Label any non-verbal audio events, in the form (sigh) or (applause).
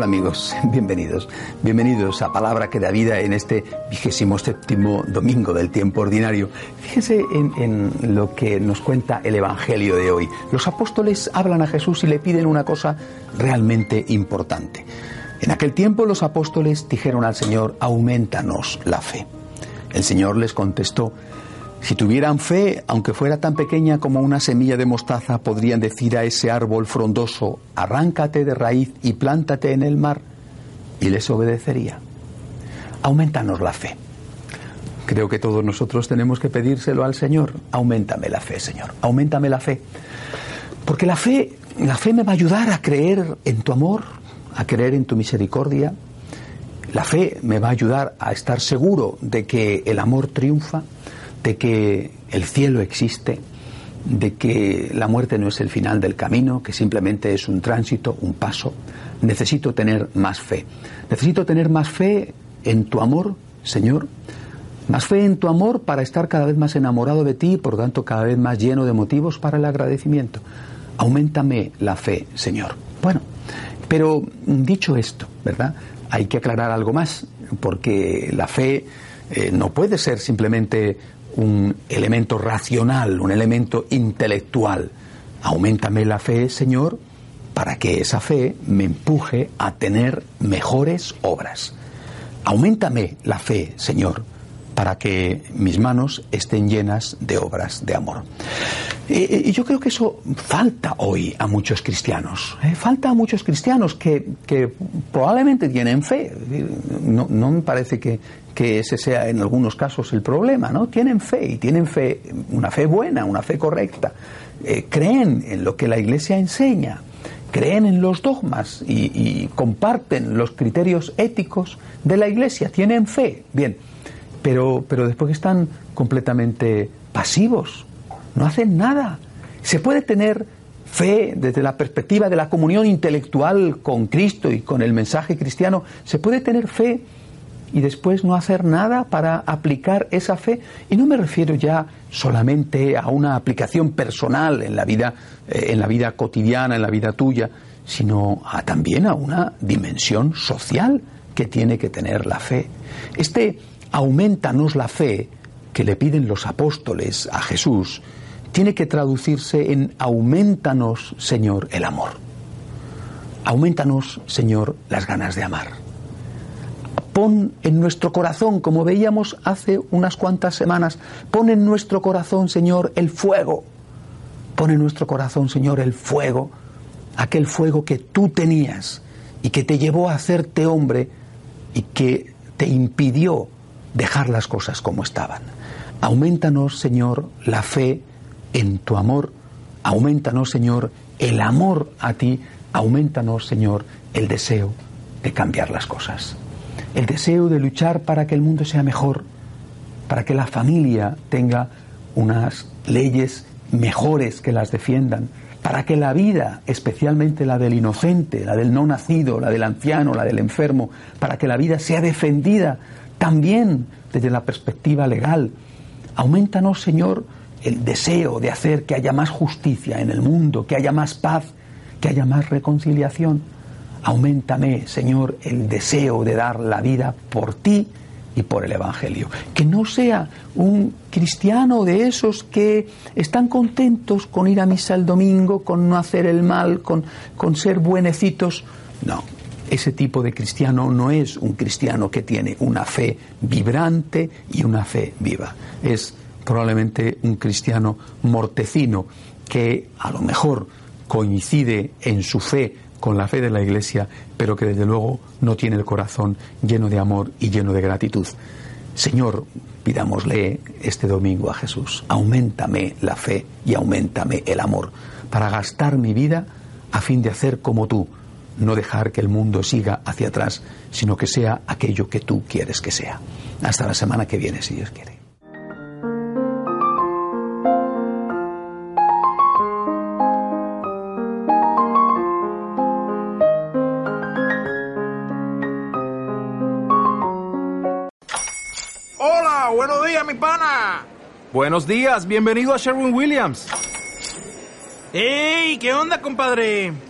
Hola amigos, (laughs) bienvenidos. Bienvenidos a Palabra que da vida en este vigésimo séptimo domingo del tiempo ordinario. Fíjense en, lo que nos cuenta el Evangelio de hoy. Los apóstoles hablan a Jesús y le piden una cosa realmente importante. En aquel tiempo los apóstoles dijeron al Señor, aumentanos la fe. El Señor les contestó, si tuvieran fe, aunque fuera tan pequeña como una semilla de mostaza, podrían decir a ese árbol frondoso, arráncate de raíz y plántate en el mar, y les obedecería. Aumentanos la fe. Creo que todos nosotros tenemos que pedírselo al Señor. Aumentame la fe, Señor. Aumentame la fe. Porque la fe, la fe me va a ayudar a creer en tu amor, a creer en tu misericordia. La fe me va a ayudar a estar seguro de que el amor triunfa de que el cielo existe, de que la muerte no es el final del camino, que simplemente es un tránsito, un paso. Necesito tener más fe. Necesito tener más fe en tu amor, Señor. Más fe en tu amor para estar cada vez más enamorado de ti y por tanto cada vez más lleno de motivos para el agradecimiento. Aumentame la fe, Señor. Bueno, pero dicho esto, ¿verdad? Hay que aclarar algo más, porque la fe eh, no puede ser simplemente un elemento racional, un elemento intelectual. Aumentame la fe, Señor, para que esa fe me empuje a tener mejores obras. Aumentame la fe, Señor, para que mis manos estén llenas de obras de amor. Y yo creo que eso falta hoy a muchos cristianos. ¿eh? Falta a muchos cristianos que, probablemente tienen fe. No, me parece que, que ese sea en algunos casos el problema, ¿no? Tienen fe y tienen fe, una fe buena, una fe correcta. Eh, creen en lo que la Iglesia enseña, creen en los dogmas y, y comparten los criterios éticos de la Iglesia, tienen fe, bien, pero, pero después están completamente pasivos, no hacen nada. Se puede tener fe desde la perspectiva de la comunión intelectual con Cristo y con el mensaje cristiano, se puede tener fe y después no hacer nada para aplicar esa fe. Y no me refiero ya solamente a una aplicación personal en la vida, eh, en la vida cotidiana, en la vida tuya, sino a, también a una dimensión social que tiene que tener la fe. Este aumentanos la fe que le piden los apóstoles a Jesús tiene que traducirse en aumentanos, Señor, el amor. Aumentanos, Señor, las ganas de amar. Pon en nuestro corazón, como veíamos hace unas cuantas semanas, pon en nuestro corazón, Señor, el fuego. Pon en nuestro corazón, Señor, el fuego, aquel fuego que tú tenías y que te llevó a hacerte hombre y que te impidió dejar las cosas como estaban. Aumentanos, Señor, la fe en tu amor. Aumentanos, Señor, el amor a ti. Aumentanos, Señor, el deseo de cambiar las cosas. El deseo de luchar para que el mundo sea mejor, para que la familia tenga unas leyes mejores que las defiendan, para que la vida, especialmente la del inocente, la del no nacido, la del anciano, la del enfermo, para que la vida sea defendida también desde la perspectiva legal. Aumentanos, Señor, el deseo de hacer que haya más justicia en el mundo, que haya más paz, que haya más reconciliación. Aumentame, Señor, el deseo de dar la vida por ti y por el Evangelio. Que no sea un cristiano de esos que están contentos con ir a misa el domingo, con no hacer el mal, con, con ser buenecitos. No, ese tipo de cristiano no es un cristiano que tiene una fe vibrante y una fe viva. Es probablemente un cristiano mortecino que a lo mejor coincide en su fe con la fe de la Iglesia, pero que desde luego no tiene el corazón lleno de amor y lleno de gratitud. Señor, pidámosle este domingo a Jesús, aumentame la fe y aumentame el amor para gastar mi vida a fin de hacer como tú, no dejar que el mundo siga hacia atrás, sino que sea aquello que tú quieres que sea. Hasta la semana que viene, si Dios quiere. Hola, buenos días, mi pana. Buenos días, bienvenido a Sherwin Williams. ¡Ey! ¿Qué onda, compadre?